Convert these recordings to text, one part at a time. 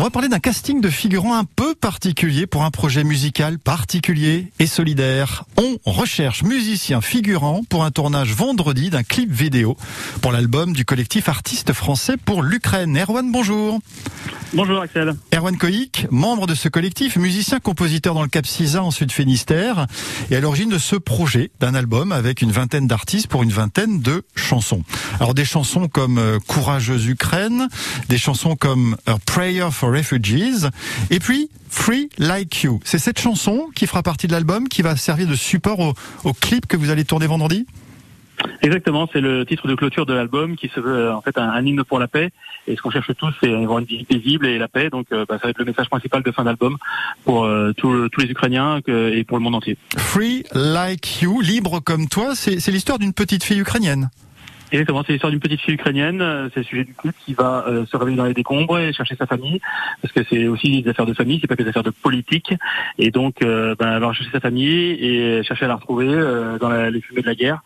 On va parler d'un casting de figurants un peu particulier pour un projet musical particulier et solidaire. On recherche musiciens figurants pour un tournage vendredi d'un clip vidéo pour l'album du collectif Artistes Français pour l'Ukraine. Erwan, bonjour. Bonjour Axel. Erwan Koïk, membre de ce collectif, musicien compositeur dans le Cap Cisa en Sud Finistère, et à l'origine de ce projet d'un album avec une vingtaine d'artistes pour une vingtaine de chansons. Alors des chansons comme euh, Courageuse Ukraine, des chansons comme A Prayer for Refugees, et puis Free Like You. C'est cette chanson qui fera partie de l'album, qui va servir de support au, au clip que vous allez tourner vendredi? Exactement, c'est le titre de clôture de l'album qui se veut euh, en fait un, hymne pour la paix. Et ce qu'on cherche tous, c'est avoir une vie paisible et la paix. Donc euh, bah, ça va être le message principal de fin d'album pour euh, tous les Ukrainiens et pour le monde entier. Free like you, libre comme toi, c'est l'histoire d'une petite fille ukrainienne. Exactement, c'est l'histoire d'une petite fille ukrainienne. Euh, c'est le sujet du clip qui va euh, se réveiller dans les décombres et chercher sa famille, parce que c'est aussi des affaires de famille, c'est pas que des affaires de politique. Et donc, euh, ben, elle va chercher sa famille et chercher à la retrouver dans les fumées de la guerre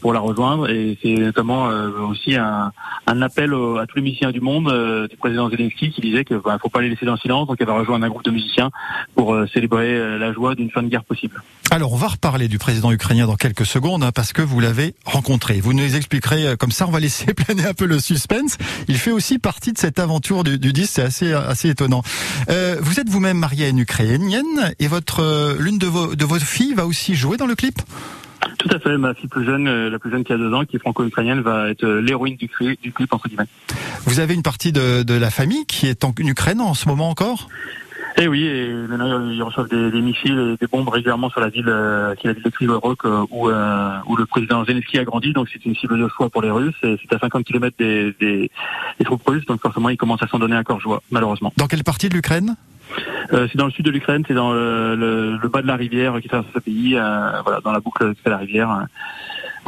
pour la rejoindre. Et c'est notamment aussi un, appel à tous les musiciens du monde du président Zelensky qui disait qu'il ben, faut pas les laisser dans le silence. Donc, elle va rejoindre un groupe de musiciens pour célébrer la joie d'une fin de guerre possible. Alors, on va reparler du président ukrainien dans quelques secondes, hein, parce que vous l'avez rencontré. Vous nous expliquez euh, comme ça, on va laisser planer un peu le suspense. Il fait aussi partie de cette aventure du, du disque, c'est assez assez étonnant. Euh, vous êtes vous-même mariée à une ukrainienne et votre euh, l'une de vos de vos filles va aussi jouer dans le clip? Tout à fait, ma fille plus jeune, la plus jeune qui a deux ans, qui est franco-ukrainienne, va être l'héroïne du, du clip entre guillemets. Vous avez une partie de, de la famille qui est en Ukraine en ce moment encore? Et eh oui, et maintenant ils reçoivent des, des missiles et des bombes régulièrement sur la ville, euh, qui est la ville de Krivorock, euh, où, euh, où le président Zelensky a grandi. Donc c'est une cible de choix pour les Russes. C'est à 50 km des, des, des, troupes russes, donc forcément ils commencent à s'en donner à corps joie, malheureusement. Dans quelle partie de l'Ukraine? Euh, c'est dans le sud de l'Ukraine, c'est dans le, le, le, bas de la rivière qui traverse ce pays, euh, voilà, dans la boucle qui fait la rivière.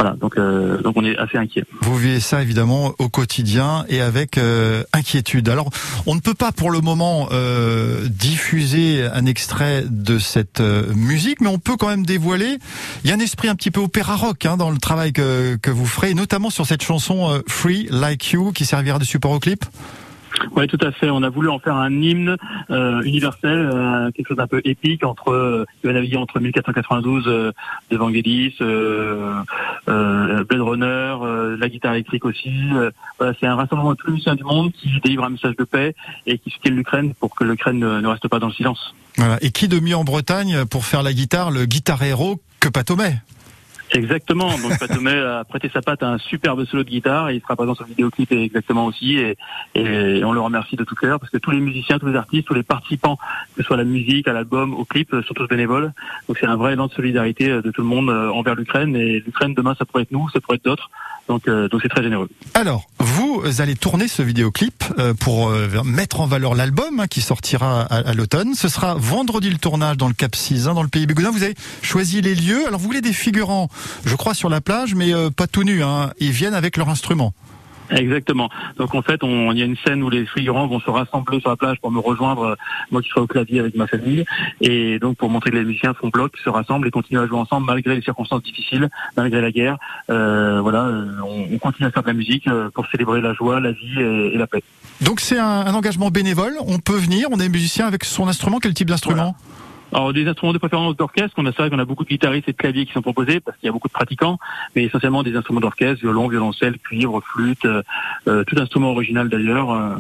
Voilà, donc euh, donc on est assez inquiet. Vous vivez ça évidemment au quotidien et avec euh, inquiétude. Alors on ne peut pas pour le moment euh, diffuser un extrait de cette euh, musique, mais on peut quand même dévoiler. Il y a un esprit un petit peu opéra rock hein, dans le travail que que vous ferez, notamment sur cette chanson Free Like You qui servira de support au clip. Oui, tout à fait. On a voulu en faire un hymne euh, universel, euh, quelque chose d'un peu épique entre euh, entre 1492 euh, d'Evangelis, euh, euh, Blade Runner, la guitare électrique aussi. voilà, c'est un rassemblement de tous les musiciens du monde qui délivre un message de paix et qui soutient l'Ukraine pour que l'Ukraine ne, reste pas dans le silence. Voilà. Et qui de mieux en Bretagne pour faire la guitare, le guitar héros que Patomet Exactement. Donc Patomé a prêté sa patte à un superbe solo de guitare et il sera présent sur le vidéoclip exactement aussi et, on le remercie de tout cœur parce que tous les musiciens, tous les artistes, tous les participants, que ce soit à la musique, à l'album, au clip, sont tous bénévoles. Donc c'est un vrai élan de solidarité de tout le monde euh, envers l'Ukraine et l'Ukraine demain ça pourrait être nous, ça pourrait être d'autres. Donc euh, donc c'est très généreux. Alors vous allez tourner ce vidéoclip euh, pour mettre en valeur l'album hein, qui sortira à, l'automne. Ce sera vendredi le tournage dans le Cap 6 dans le pays Bigoudin. Vous avez choisi les lieux. Alors vous voulez des figurants je crois, sur la plage, mais euh, pas tout nus. Hein. Ils viennent avec leur instrument. Exactement. Donc en fait, il y a une scène où les figurants vont se rassembler sur la plage pour me rejoindre, euh, moi qui serai au clavier avec ma famille, et donc pour montrer que les musiciens font bloc, se rassemblent et continuent à jouer ensemble malgré les circonstances difficiles, malgré la guerre. Euh, voilà, on, continue à faire de la musique pour célébrer la joie, la vie et, la paix. Donc c'est un, engagement bénévole. On peut venir, on est musicien avec son instrument. Quel type d'instrument? Alors des instruments de préférence d'orchestre, on a vrai qu'on a beaucoup de guitaristes et de claviers qui sont proposés parce qu'il y a beaucoup de pratiquants, mais essentiellement des instruments d'orchestre, violon, violoncelle, cuivre, flûte, euh, euh tout instrument original d'ailleurs. Euh,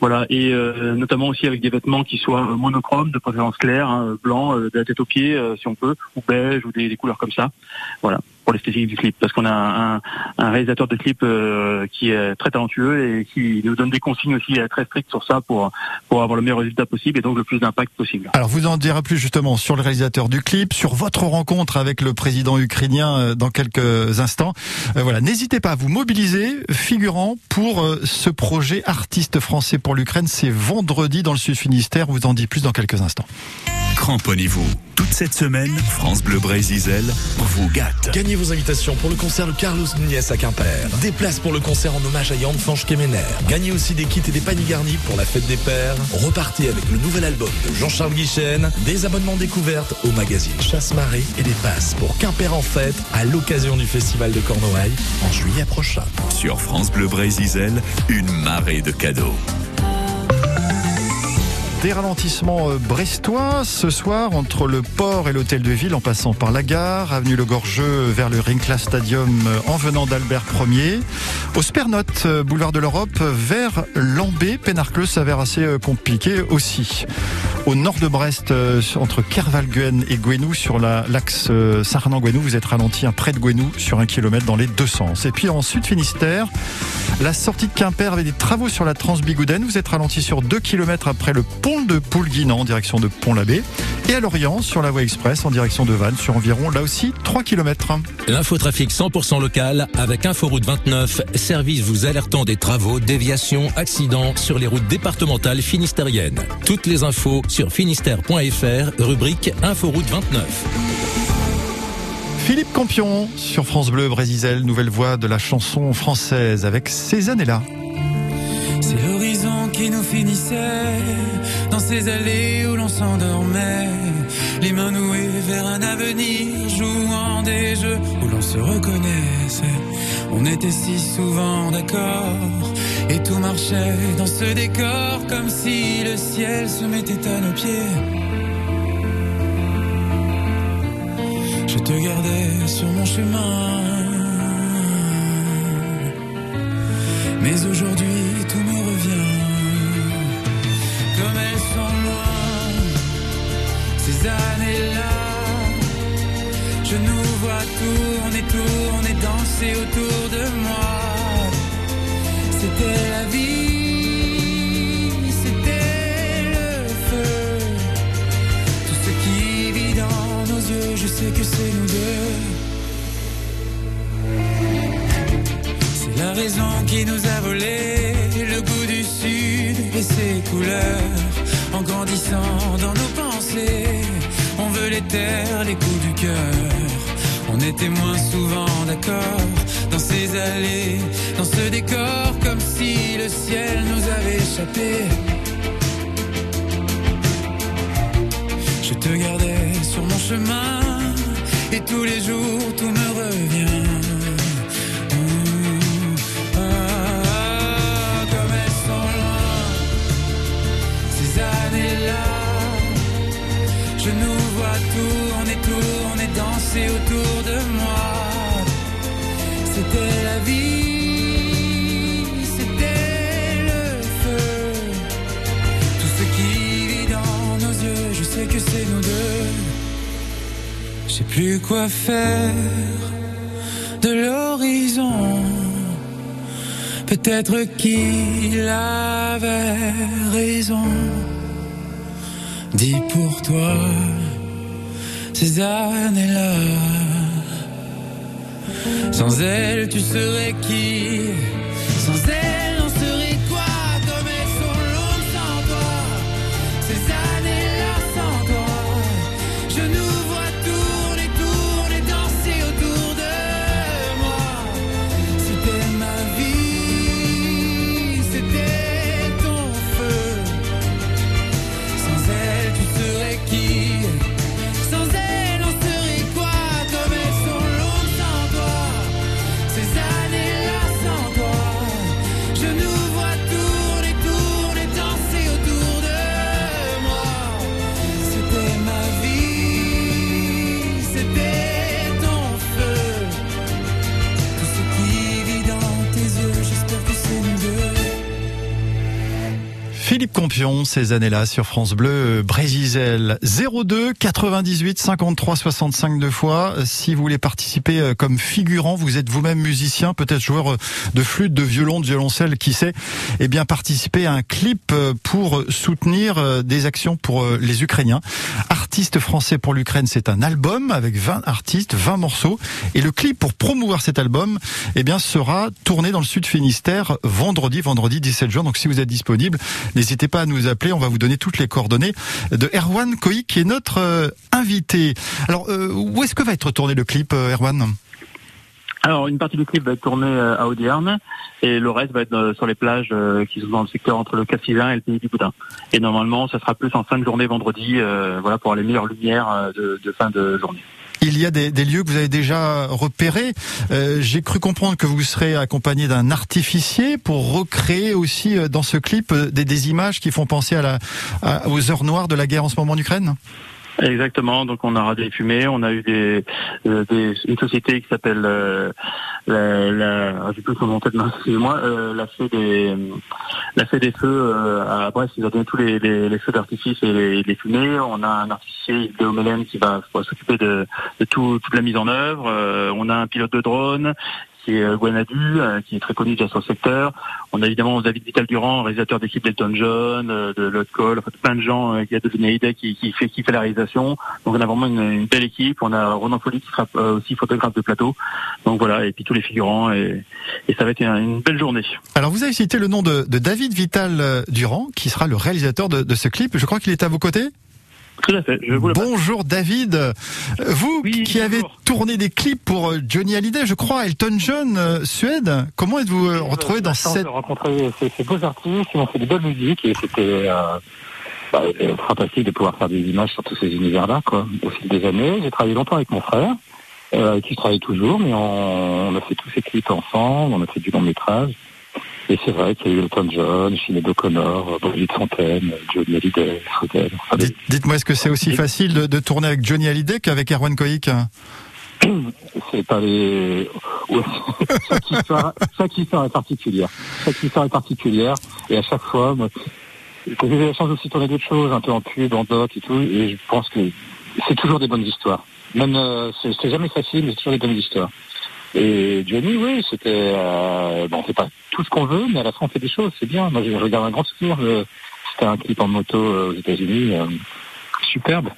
voilà, et notamment aussi avec des vêtements qui soient monochromes, de préférence claire, hein, blanc, de la tête aux pieds si on peut, ou beige ou des, des couleurs comme ça. Voilà pour l'esthétique du clip, parce qu'on a un, un, réalisateur de clip euh, qui est très talentueux et qui nous donne des consignes aussi euh, très strictes sur ça pour pour avoir le meilleur résultat possible et donc le plus d'impact possible. Alors vous en direz plus justement sur le réalisateur du clip, sur votre rencontre avec le président ukrainien euh, dans quelques instants. voilà, n'hésitez pas à vous mobiliser, figurant pour ce projet artiste français pour l'Ukraine. C'est vendredi dans le Sud Finistère. Vous en dit plus dans quelques instants. Cramponnez-vous. Toute cette semaine, France Bleu Brésil vous gâte. Gagnez vos invitations pour le concert de Carlos Nunez à Quimper. Des places pour le concert en hommage à Yann Fanch Kemener. Gagnez aussi des kits et des paniers garnis pour la fête des pères. Repartez avec le nouvel album de Jean-Charles Guichen. Des abonnements découvertes au magazine Chasse-Marée et des passes pour Quimper en fête à l'occasion du festival de Cornouailles en juillet prochain. Sur France Bleu Brésil, une marée de cadeaux. Des ralentissements euh, brestois ce soir entre le port et l'hôtel de ville en passant par la gare, avenue Le Gorgeux vers le Rincla Stadium euh, en venant d'Albert 1er, au Spernote, euh, boulevard de l'Europe vers Lambé, Pénarcleux s'avère assez compliqué aussi. Au nord de Brest, entre Kervalguen et Gouenou, sur l'axe Sarnan-Gouenou, vous êtes ralenti près de Gouenou sur un kilomètre dans les deux sens. Et puis en Sud-Finistère, la sortie de Quimper avec des travaux sur la Transbigoudaine. Vous êtes ralenti sur 2 km après le pont de Poulguinan en direction de Pont-l'Abbé. Et à Lorient, sur la voie express en direction de Vannes, sur environ là aussi 3 km. L'infotrafic 100% local avec Inforoute 29, service vous alertant des travaux, déviations, accidents sur les routes départementales finistériennes. Toutes les infos sur finistère.fr, rubrique Inforoute 29. Philippe Campion sur France Bleu Brésisel, nouvelle voix de la chanson française avec ces années-là. C'est l'horizon qui nous finissait ces allées où l'on s'endormait, les mains nouées vers un avenir, jouant des jeux où l'on se reconnaissait. On était si souvent d'accord et tout marchait dans ce décor comme si le ciel se mettait à nos pieds. te gardais sur mon chemin. Mais aujourd'hui années-là. Je nous vois tourner, tourner, danser autour de moi. C'était était moins souvent d'accord dans ces allées, dans ce décor, comme si le ciel nous avait échappé. Je te gardais sur mon chemin et tous les jours tout me revient. Je nous vois tourner, tourner, danser autour. C'était la vie, c'était le feu. Tout ce qui vit dans nos yeux, je sais que c'est nous deux. Je sais plus quoi faire de l'horizon. Peut-être qu'il avait raison. Dis pour toi ces années-là. Sans elle, tu serais qui? Ces années-là sur France Bleu, Brésil 02 98 53 65 deux fois. Si vous voulez participer euh, comme figurant, vous êtes vous-même musicien, peut-être joueur euh, de flûte, de violon, de violoncelle, qui sait, eh bien participer à un clip euh, pour soutenir des actions pour les Ukrainiens. Artiste français pour l'Ukraine, c'est un album avec 20 artistes, 20 morceaux, et le clip pour promouvoir cet album, eh bien sera tourné dans le Sud Finistère vendredi, vendredi 17 juin. Donc si vous êtes disponible, N'hésitez pas à nous appeler, on va vous donner toutes les coordonnées de Erwan Koï qui est notre euh, invité. Alors, euh, où est-ce que va être tourné le clip, euh, Erwan? Alors, une partie du clip va être tournée à Audierne et le reste va être sur les plages qui sont dans le secteur entre le Cassilin et le Pays du Boudin. Et normalement, ça sera plus en fin de journée vendredi, voilà, pour les meilleures lumières de fin de journée. Il y a des, des lieux que vous avez déjà repérés. Euh, J'ai cru comprendre que vous serez accompagné d'un artificier pour recréer aussi euh, dans ce clip euh, des, des images qui font penser à la, à- aux heures noires de la guerre en ce moment en Ukraine. Exactement. Donc on aura des fumées, on a eu des, euh, des une société qui s'appelle euh, la, la ah, plus son excusez-moi, euh, la fée des la feux euh, à Brest, ils ont donné tous les, feux d'artifice et les, fumées. On a un artificier Léo Mélène qui va, va s'occuper de, de tout, toute la mise en œuvre. Euh, on a un pilote de drone qui est euh, Gwenadu, euh, qui est très connu déjà sur le secteur. On a évidemment David Vital Durand, réalisateur d'équipe d'Elton John, euh, de Lot Call, enfin plein de gens qui a donné idée qui, qui fait qui fait la réalisation. Donc on a vraiment une, une belle équipe. On a Ronan Folly qui sera aussi photographe de plateau. Donc voilà, et puis tous les figurants et, et ça va être une, belle journée. Alors vous avez cité le nom de, de David Vital Durand, qui sera le réalisateur de, de ce clip. Je crois qu'il est à vos côtés. Tout à fait. Je vous. Bonjour David. Vous Oui, qui avez tourné des clips pour euh, Johnny Hallyday, je crois, Elton John, euh, Suède. Comment êtes-vous euh, retrouvé dans cette... de rencontrer ces, ces beaux artistes qui ont fait de belles musiques et c'était euh, bah, euh, fantastique de pouvoir faire des images sur tous ces univers-là. Quoi. Au fil des années, j'ai travaillé longtemps avec mon frère, euh, avec qui je travaille toujours, mais on, on a fait tous ces clips ensemble, on a fait du long métrage. Et c'est vrai qu'il y a eu Elton John, Sinead O'Connor, Brigitte Fontaine, Johnny Hallyday. Enfin, Dites- Dites-moi, est-ce que c'est aussi facile de, de tourner avec Johnny Hallyday qu'avec Erwan Koik c'est pas les ouais. chaque histoire chaque histoire est particulière. Chaque histoire est particulière. Et à chaque fois moi j'ai eu la chance aussi de tourner d'autres choses un peu en pub en doc et tout. Et je pense que c'est toujours des bonnes histoires. Même euh, c'est c'est jamais facile mais c'est toujours des bonnes histoires et Johnny oui c'était euh, bon on fait pas tout ce qu'on veut mais à la fin on fait des choses c'est bien. Moi je, regarde un grand souvenir c'était un clip en moto euh, aux États-Unis euh, superbe.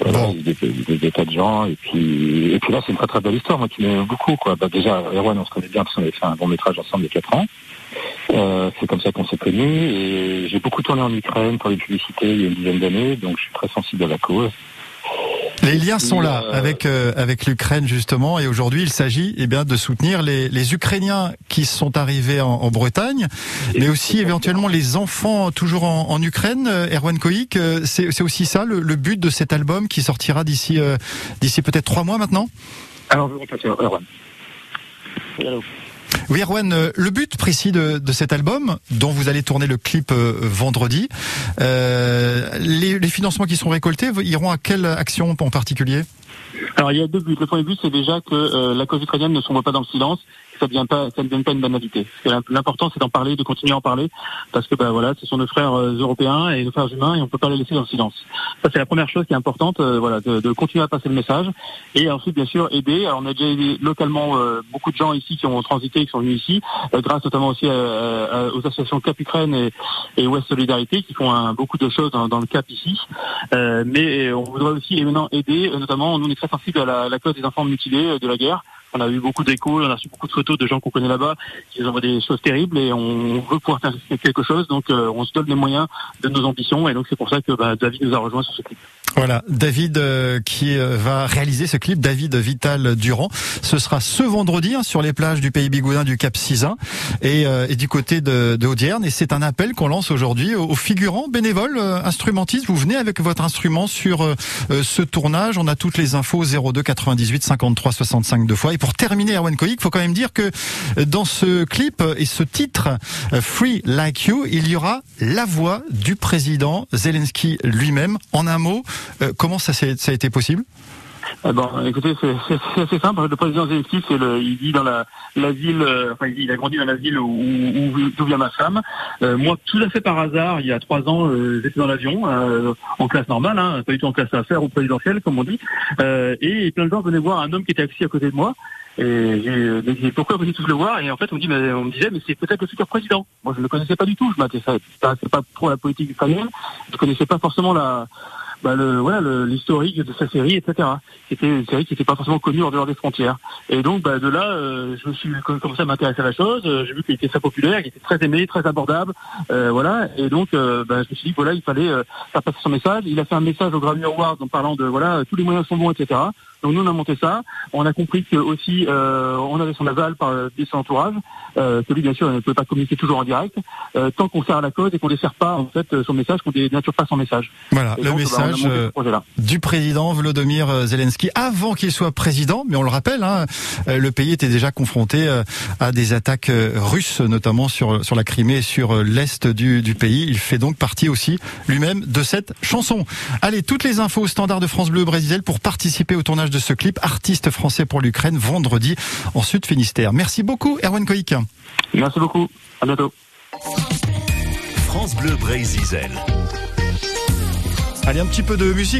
Voilà, Bon. il y a des, des- des tas de gens et puis et puis là c'est une très très belle histoire moi qui m'aime beaucoup quoi. Bah, déjà Erwan on se connaît bien parce qu'on avait fait un long métrage ensemble il y a quatre ans. Euh, c'est comme ça qu'on s'est connus et j'ai beaucoup tourné en Ukraine pour les publicités il y a une dizaine d'années donc je suis très sensible à la cause Les liens sont là Euh, avec euh, avec l'Ukraine justement et aujourd'hui il s'agit eh bien de soutenir les, les Ukrainiens qui sont arrivés en, en Bretagne, mais aussi éventuellement les enfants toujours en, en Ukraine. Euh, Erwan Koik, euh, c'est c'est aussi ça le, le but de cet album qui sortira d'ici euh, d'ici peut-être trois mois maintenant? alors je vais repasser à Erwan Oui, Erwan, euh, le but précis de, cet album, dont vous allez tourner le clip euh, vendredi, euh, les, les financements qui seront récoltés iront à quelle action en particulier? Alors il y a deux buts. Le premier but c'est déjà que euh, la cause ukrainienne ne sombre pas dans le silence, ça ne pas, ça ne devienne pas une banalité. L'important c'est d'en parler, de continuer à en parler, parce que bah voilà, ce sont nos frères euh, européens et nos frères humains et on peut pas les laisser dans le silence. Ça c'est la première chose qui est importante, euh, voilà, de, de continuer à passer le message et ensuite bien sûr aider. Alors on a déjà aidé localement euh, beaucoup de gens ici qui ont transité, qui sont venus ici, euh, grâce notamment aussi à- à- aux associations Cap Ukraine et, et Ouest Solidarité qui font un- beaucoup de choses dans, dans le Cap ici. Euh, mais on voudrait aussi maintenant aider, euh, notamment nous on est très la, des enfants mutilés euh, de la guerre. On a eu beaucoup d'échos, on a reçu beaucoup de photos de gens qu'on connaît là-bas qui nous envoient des choses terribles et on veut pouvoir faire quelque chose. Donc euh, on se donne les moyens de nos ambitions et donc c'est pour ça que bah, David nous a rejoint sur ce clip. Voilà, David euh, qui euh, va réaliser ce clip, David Vital Durand. Ce sera ce vendredi hein, sur les plages du Pays Bigoudin du Cap Sizun et, euh, et du côté de, de Audierne. Et c'est un appel qu'on lance aujourd'hui aux, figurants bénévoles, instrumentistes. Vous venez avec votre instrument sur ce tournage. On a toutes les infos 02 98 53 65 deux fois. Et pour terminer, Erwan Koik, il faut quand même dire que dans ce clip et ce titre Free Like You, il y aura la voix du président Zelensky lui-même. En un mot, comment ça, a été possible? Ah bon, écoutez, c'est assez simple. Le président Zelensky, c'est le, il vit dans la, ville, euh, enfin, il, a grandi dans la ville où, où, vient ma femme. Euh, moi, tout à fait par hasard, il y a trois ans, euh, j'étais dans l'avion, euh, en classe normale, hein, pas du tout en classe affaires ou présidentielle, comme on dit. Euh, et plein de gens venaient voir un homme qui était assis à côté de moi. Et j'ai euh, dit pourquoi vous venez tous le voir? Et en fait, on me, dit, on me disait, mais c'est peut-être le futur président. Moi, je ne le connaissais pas du tout. Je m'intéressais pas, pas trop la politique ukrainienne. Je connaissais pas forcément la, bah, le, voilà, l'historique de sa série, etc. C'était une série qui n'était pas forcément connue en dehors des frontières. Et donc, bah, de là, euh, je me suis com- commencé à m'intéresser à la chose. Euh, J'ai vu qu'il était très populaire, qu'il était très aimé, très abordable, euh, voilà. Et donc, euh, bah, je me suis dit, voilà, il fallait euh, faire passer son message. Il a fait un message au Grammy Awards en parlant de, voilà, tous les moyens sont bons, etc. Donc nous on a monté ça. On a compris que aussi euh, on avait son aval par euh, son entourage, euh, que lui bien sûr ne peut pas communiquer toujours en direct, euh, tant qu'on sert à la cause et qu'on ne dessert pas en fait son message, qu'on dénature pas son message. Voilà, Et le donc, message euh, du président Volodymyr Zelensky avant qu'il soit président, mais on le rappelle, hein, euh, le pays était déjà confronté à des attaques russes, notamment sur sur la Crimée et sur l'est du, du pays. Il fait donc partie aussi lui-même de cette chanson. Allez, toutes les infos au standard de France Bleu Brésil pour participer au tournage de ce clip Artiste français pour l'Ukraine vendredi en Sud Finistère. Merci beaucoup Erwan Koik. Merci beaucoup. À bientôt. France Bleu Brésil. Allez, un petit peu de musique.